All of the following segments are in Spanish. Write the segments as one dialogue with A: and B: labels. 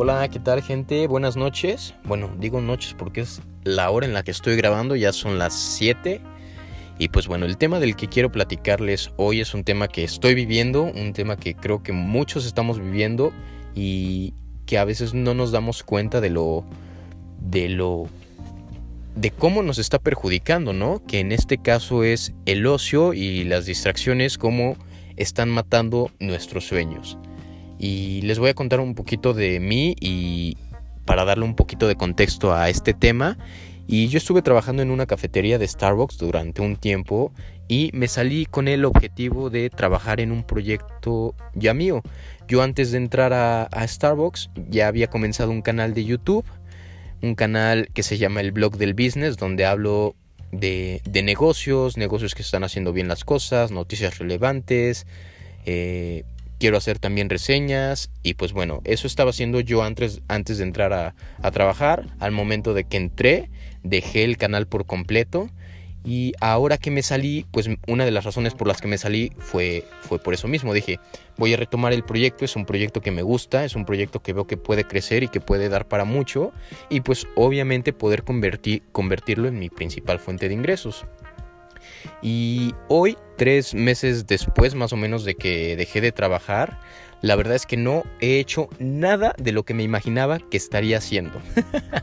A: Hola, ¿qué tal gente? Buenas noches. Bueno, digo noches porque es la hora en la que estoy grabando, ya son las 7. Y pues bueno, el tema del que quiero platicarles hoy es un tema que estoy viviendo, un tema que creo que muchos estamos viviendo y que a veces no nos damos cuenta de lo de lo de cómo nos está perjudicando, ¿no? Que en este caso es el ocio y las distracciones como están matando nuestros sueños. Y les voy a contar un poquito de mí y para darle un poquito de contexto a este tema. Y yo estuve trabajando en una cafetería de Starbucks durante un tiempo y me salí con el objetivo de trabajar en un proyecto ya mío. Yo antes de entrar a, Starbucks ya había comenzado un canal de YouTube, un canal que se llama el blog del business, donde hablo de, negocios, negocios que están haciendo bien las cosas, noticias relevantes. Eh, quiero hacer también reseñas y pues bueno, eso estaba haciendo yo antes, antes de entrar a, a, trabajar. Al momento de que entré, dejé el canal por completo y ahora que me salí, pues una de las razones por las que me salí fue, fue por eso mismo. Dije, voy a retomar el proyecto, es un proyecto que me gusta, es un proyecto que veo que puede crecer y que puede dar para mucho y pues obviamente poder convertir, convertirlo en mi principal fuente de ingresos. Y hoy, tres meses después más o menos de que dejé de trabajar, la verdad es que no he hecho nada de lo que me imaginaba que estaría haciendo.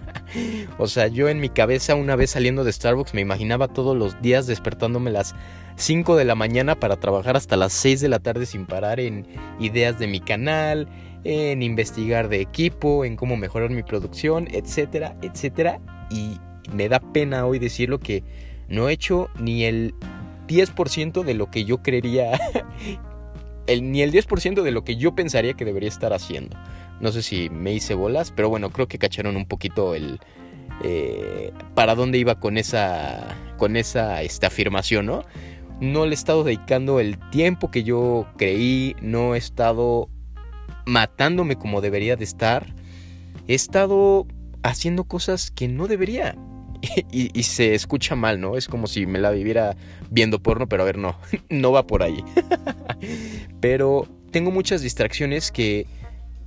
A: o sea, yo en mi cabeza una vez saliendo de Starbucks me imaginaba todos los días despertándome las 5 de la mañana para trabajar hasta las 6 de la tarde sin parar en ideas de mi canal, en investigar de equipo, en cómo mejorar mi producción, etcétera, etcétera. Y me da pena hoy decirlo que no he hecho ni el 10% de lo que yo creería, ni el 10% de lo que yo pensaría que debería estar haciendo. No sé si me hice bolas, pero bueno, creo que cacharon un poquito el... Eh, para dónde iba con esa, con esa esta afirmación, ¿no? No le he estado dedicando el tiempo que yo creí, no he estado matándome como debería de estar. He estado haciendo cosas que no debería. Y, se escucha mal, ¿no? Es como si me la viviera viendo porno, pero a ver, no, no va por ahí. pero tengo muchas distracciones que,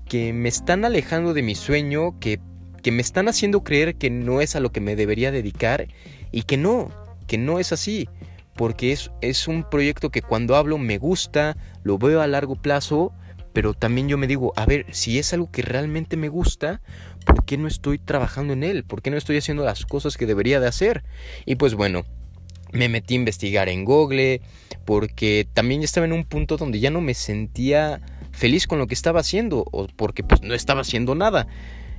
A: que me están alejando de mi sueño, que, que me están haciendo creer que no es a lo que me debería dedicar y que no, que no es así. Porque es, es un proyecto que cuando hablo me gusta, lo veo a largo plazo, pero también yo me digo, a ver, si es algo que realmente me gusta, ¿por qué no estoy trabajando en él? ¿Por qué no estoy haciendo las cosas que debería de hacer? Y pues bueno, me metí a investigar en Google porque también estaba en un punto donde ya no me sentía feliz con lo que estaba haciendo o porque pues no estaba haciendo nada.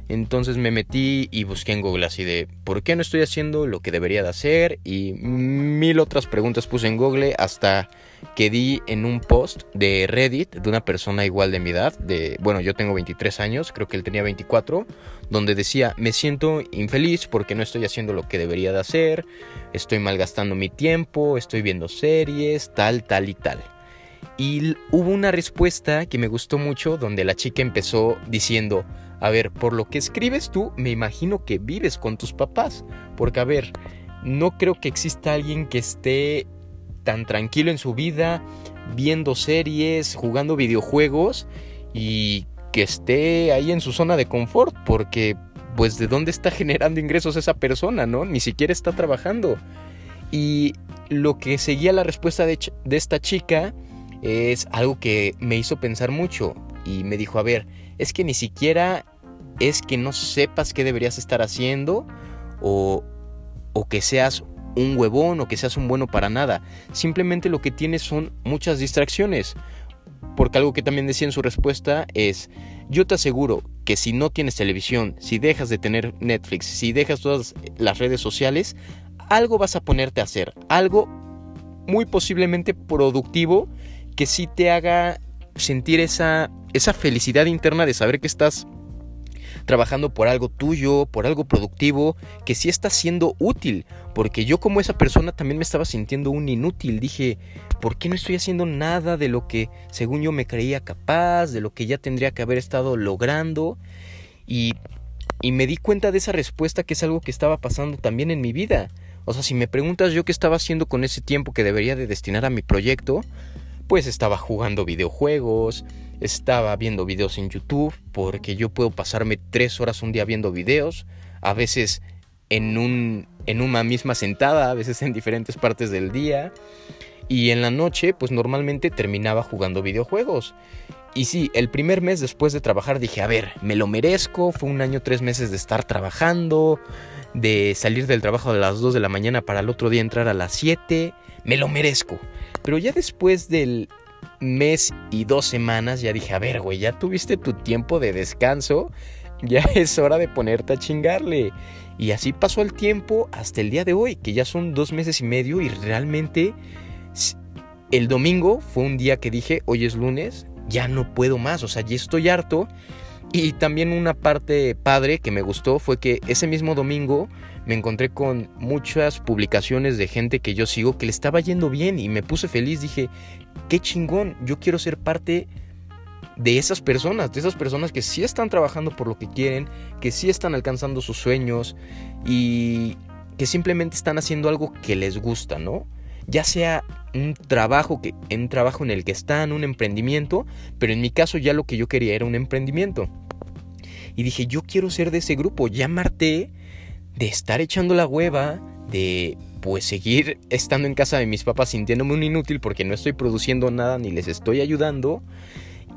A: Entonces me metí y busqué en Google así de ¿por qué no estoy haciendo lo que debería de hacer? Y mil otras preguntas puse en Google hasta que di en un post de Reddit de una persona igual de mi edad, de bueno, yo tengo 23 años, creo que él tenía 24, donde decía, "Me siento infeliz porque no estoy haciendo lo que debería de hacer, estoy malgastando mi tiempo, estoy viendo series, tal, tal y tal." Y hubo una respuesta que me gustó mucho donde la chica empezó diciendo, a ver, por lo que escribes tú, me imagino que vives con tus papás. Porque, a ver, no creo que exista alguien que esté tan tranquilo en su vida, viendo series, jugando videojuegos y que esté ahí en su zona de confort. Porque, pues, ¿de dónde está generando ingresos esa persona, no? Ni siquiera está trabajando. Y lo que seguía la respuesta de, de esta chica es algo que me hizo pensar mucho. Y me dijo, a ver, es que ni siquiera es que no sepas qué deberías estar haciendo o, o que seas un huevón o que seas un bueno para nada. Simplemente lo que tienes son muchas distracciones. Porque algo que también decía en su respuesta es, yo te aseguro que si no tienes televisión, si dejas de tener Netflix, si dejas todas las redes sociales, algo vas a ponerte a hacer, algo muy posiblemente productivo que sí te haga sentir esa, esa felicidad interna de saber que estás trabajando por algo tuyo, por algo productivo, que sí está siendo útil. Porque yo como esa persona también me estaba sintiendo un inútil. Dije, ¿por qué no estoy haciendo nada de lo que según yo me creía capaz, de lo que ya tendría que haber estado logrando? Y, y me di cuenta de esa respuesta que es algo que estaba pasando también en mi vida. O sea, si me preguntas yo qué estaba haciendo con ese tiempo que debería de destinar a mi proyecto, pues estaba jugando videojuegos, estaba viendo videos en YouTube, porque yo puedo pasarme tres horas un día viendo videos, a veces en, un, en una misma sentada, a veces en diferentes partes del día. Y en la noche, pues normalmente terminaba jugando videojuegos. Y sí, el primer mes después de trabajar dije, a ver, me lo merezco, fue un año, tres meses de estar trabajando, de salir del trabajo a las 2 de la mañana para el otro día entrar a las 7, me lo merezco. Pero ya después del mes y dos semanas ya dije, a ver, güey, ya tuviste tu tiempo de descanso, ya es hora de ponerte a chingarle. Y así pasó el tiempo hasta el día de hoy, que ya son dos meses y medio y realmente el domingo fue un día que dije, hoy es lunes, ya no puedo más, o sea, ya estoy harto. Y también una parte padre que me gustó fue que ese mismo domingo me encontré con muchas publicaciones de gente que yo sigo que le estaba yendo bien y me puse feliz, dije, qué chingón, yo quiero ser parte de esas personas, de esas personas que sí están trabajando por lo que quieren, que sí están alcanzando sus sueños y que simplemente están haciendo algo que les gusta, ¿no? Ya sea un trabajo que trabajo en el que están, un emprendimiento, pero en mi caso ya lo que yo quería era un emprendimiento. Y dije, yo quiero ser de ese grupo, ya marté de estar echando la hueva, de pues seguir estando en casa de mis papás sintiéndome un inútil porque no estoy produciendo nada ni les estoy ayudando.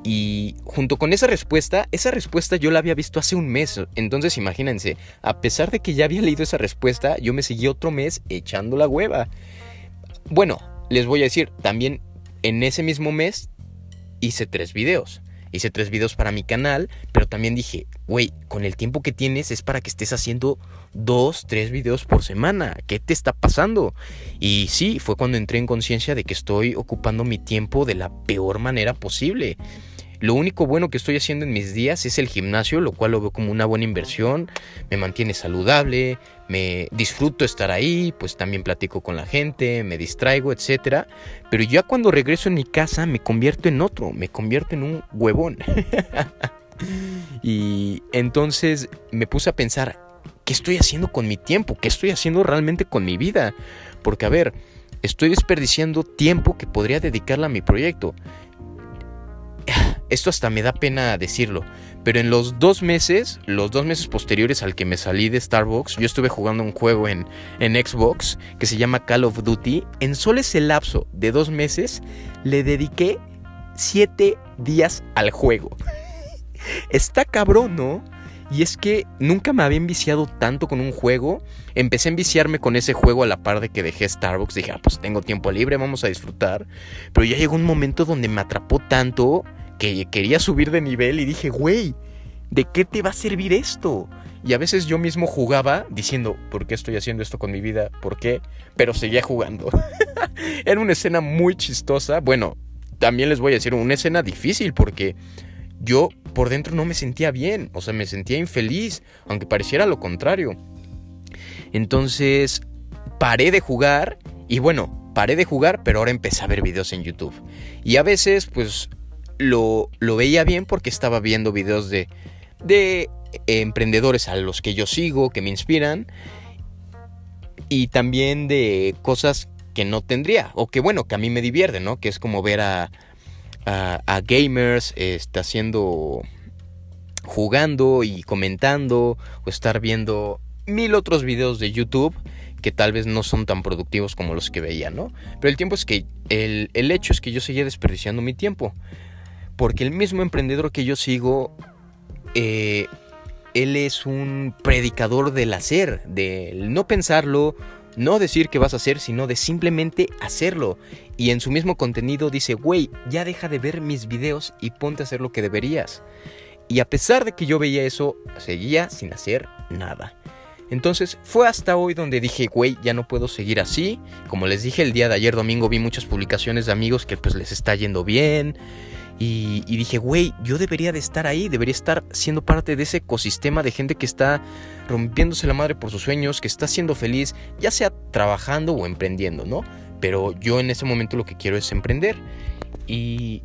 A: Y junto con esa respuesta, esa respuesta yo la había visto hace un mes. Entonces imagínense, a pesar de que ya había leído esa respuesta, yo me seguí otro mes echando la hueva. Bueno, les voy a decir, también en ese mismo mes hice tres videos. Hice tres videos para mi canal, pero también dije, güey, con el tiempo que tienes es para que estés haciendo dos, tres videos por semana. ¿Qué te está pasando? Y sí, fue cuando entré en conciencia de que estoy ocupando mi tiempo de la peor manera posible. Lo único bueno que estoy haciendo en mis días es el gimnasio, lo cual lo veo como una buena inversión, me mantiene saludable, me disfruto estar ahí, pues también platico con la gente, me distraigo, etc. Pero ya cuando regreso en mi casa me convierto en otro, me convierto en un huevón. y entonces me puse a pensar, ¿qué estoy haciendo con mi tiempo? ¿Qué estoy haciendo realmente con mi vida? Porque a ver, estoy desperdiciando tiempo que podría dedicarle a mi proyecto esto hasta me da pena decirlo, pero en los dos meses, los dos meses posteriores al que me salí de Starbucks, yo estuve jugando un juego en, en Xbox que se llama Call of Duty. En solo ese lapso de dos meses, le dediqué siete días al juego. Está cabrón, ¿no? Y es que nunca me había enviciado tanto con un juego. Empecé a enviciarme con ese juego a la par de que dejé Starbucks. Dije, ah, pues tengo tiempo libre, vamos a disfrutar. Pero ya llegó un momento donde me atrapó tanto que quería subir de nivel y dije, güey, ¿de qué te va a servir esto? Y a veces yo mismo jugaba diciendo, ¿por qué estoy haciendo esto con mi vida? ¿Por qué? Pero seguía jugando. Era una escena muy chistosa. Bueno, también les voy a decir, una escena difícil porque yo por dentro no me sentía bien. O sea, me sentía infeliz, aunque pareciera lo contrario. Entonces, paré de jugar y bueno, paré de jugar, pero ahora empecé a ver videos en YouTube. Y a veces, pues, lo, veía bien porque estaba viendo videos de, de emprendedores a los que yo sigo, que me inspiran, y también de cosas que no tendría, o que bueno, que a mí me divierte, ¿no? Que es como ver a, a, gamers está haciendo, jugando y comentando, o estar viendo mil otros videos de YouTube que tal vez no son tan productivos como los que veía, ¿no? Pero el tiempo es que, el, el hecho es que yo seguía desperdiciando mi tiempo. Porque el mismo emprendedor que yo sigo, eh, él es un predicador del hacer, del no pensarlo, no decir que vas a hacer, sino de simplemente hacerlo. Y en su mismo contenido dice, güey, ya deja de ver mis videos y ponte a hacer lo que deberías. Y a pesar de que yo veía eso, seguía sin hacer nada. Entonces fue hasta hoy donde dije, güey, ya no puedo seguir así. Como les dije el día de ayer domingo vi muchas publicaciones de amigos que pues les está yendo bien. Y, dije, güey, yo debería de estar ahí, debería estar siendo parte de ese ecosistema de gente que está rompiéndose la madre por sus sueños, que está siendo feliz, ya sea trabajando o emprendiendo, ¿no? Pero yo en ese momento lo que quiero es emprender. Y,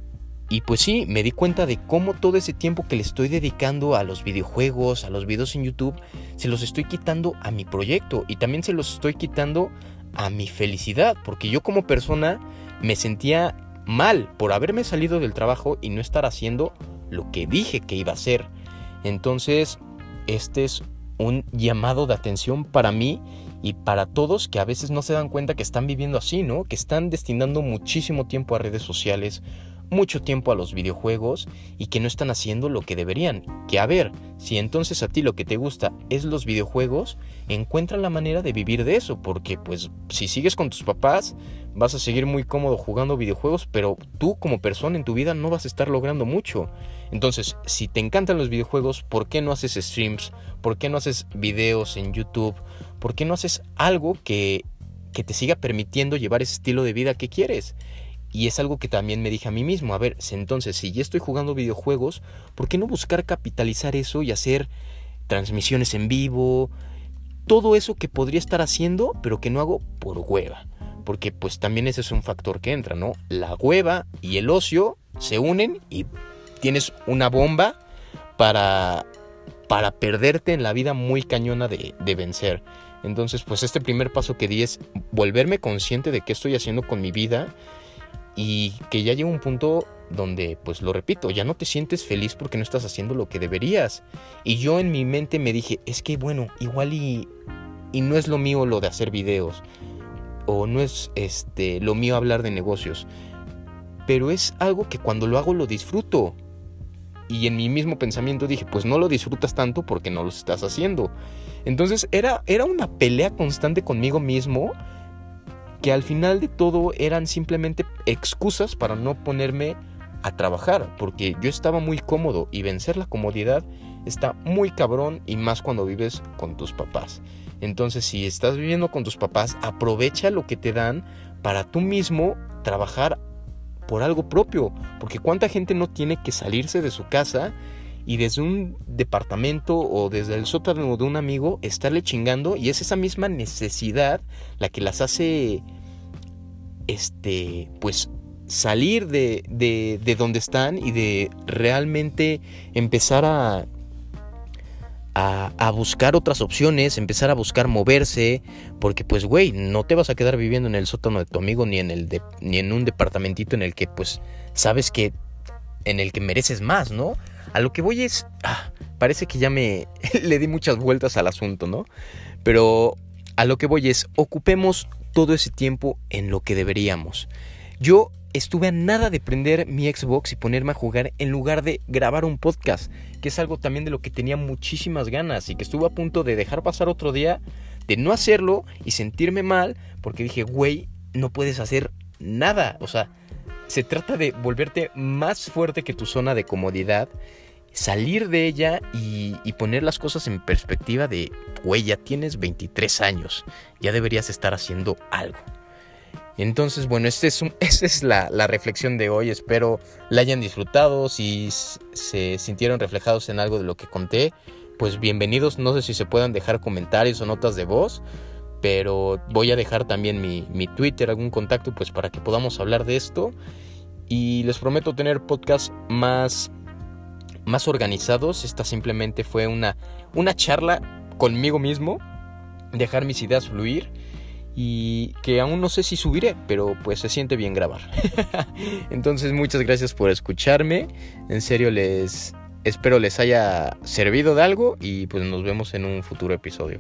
A: y pues sí, me di cuenta de cómo todo ese tiempo que le estoy dedicando a los videojuegos, a los videos en YouTube, se los estoy quitando a mi proyecto y también se los estoy quitando a mi felicidad, porque yo como persona me sentía mal por haberme salido del trabajo y no estar haciendo lo que dije que iba a hacer. Entonces, este es un llamado de atención para mí y para todos que a veces no se dan cuenta que están viviendo así, ¿no? Que están destinando muchísimo tiempo a redes sociales, mucho tiempo a los videojuegos y que no están haciendo lo que deberían. Que a ver, si entonces a ti lo que te gusta es los videojuegos, encuentra la manera de vivir de eso, porque pues si sigues con tus papás vas a seguir muy cómodo jugando videojuegos, pero tú como persona en tu vida no vas a estar logrando mucho. Entonces, si te encantan los videojuegos, ¿por qué no haces streams? ¿Por qué no haces videos en YouTube? ¿Por qué no haces algo que, que te siga permitiendo llevar ese estilo de vida que quieres? Y es algo que también me dije a mí mismo, a ver, entonces si ya estoy jugando videojuegos, ¿por qué no buscar capitalizar eso y hacer transmisiones en vivo? Todo eso que podría estar haciendo, pero que no hago por hueva. Porque pues también ese es un factor que entra, ¿no? La hueva y el ocio se unen y tienes una bomba para, para perderte en la vida muy cañona de, de vencer. Entonces pues este primer paso que di es volverme consciente de qué estoy haciendo con mi vida y que ya llega un punto donde, pues lo repito, ya no te sientes feliz porque no estás haciendo lo que deberías. Y yo en mi mente me dije, es que bueno, igual y, y no es lo mío lo de hacer videos, o no es este, lo mío hablar de negocios, pero es algo que cuando lo hago lo disfruto. Y en mi mismo pensamiento dije, pues no lo disfrutas tanto porque no lo estás haciendo. Entonces era, era una pelea constante conmigo mismo que al final de todo eran simplemente excusas para no ponerme a trabajar, porque yo estaba muy cómodo y vencer la comodidad está muy cabrón y más cuando vives con tus papás. Entonces, si estás viviendo con tus papás, aprovecha lo que te dan para tú mismo trabajar por algo propio, porque cuánta gente no tiene que salirse de su casa y desde un departamento o desde el sótano de un amigo estarle chingando y es esa misma necesidad la que las hace este pues salir de, de, de donde están y de realmente empezar a, a, buscar otras opciones, empezar a buscar moverse, porque pues güey, no te vas a quedar viviendo en el sótano de tu amigo ni en el de, ni en un departamentito en el que pues sabes que en el que mereces más, ¿no? A lo que voy es, ah, parece que ya me le di muchas vueltas al asunto, ¿no? Pero a lo que voy es, ocupemos todo ese tiempo en lo que deberíamos. Yo estuve a nada de prender mi Xbox y ponerme a jugar en lugar de grabar un podcast, que es algo también de lo que tenía muchísimas ganas y que estuve a punto de dejar pasar otro día, de no hacerlo y sentirme mal, porque dije, güey, no puedes hacer nada. O sea, se trata de volverte más fuerte que tu zona de comodidad, salir de ella y, poner las cosas en perspectiva de, güey, ya tienes 23 años, ya deberías estar haciendo algo. Entonces, bueno, este es esta es la, la, reflexión de hoy. Espero la hayan disfrutado. Si se sintieron reflejados en algo de lo que conté, pues bienvenidos. No sé si se puedan dejar comentarios o notas de voz, pero voy a dejar también mi, Twitter, algún contacto, pues para que podamos hablar de esto. Y les prometo tener podcasts más, más organizados. Esta simplemente fue una, una charla conmigo mismo, dejar mis ideas fluir y que aún no sé si subiré, pero pues se siente bien grabar. Entonces muchas gracias por escucharme, en serio les espero les haya servido de algo y pues nos vemos en un futuro episodio.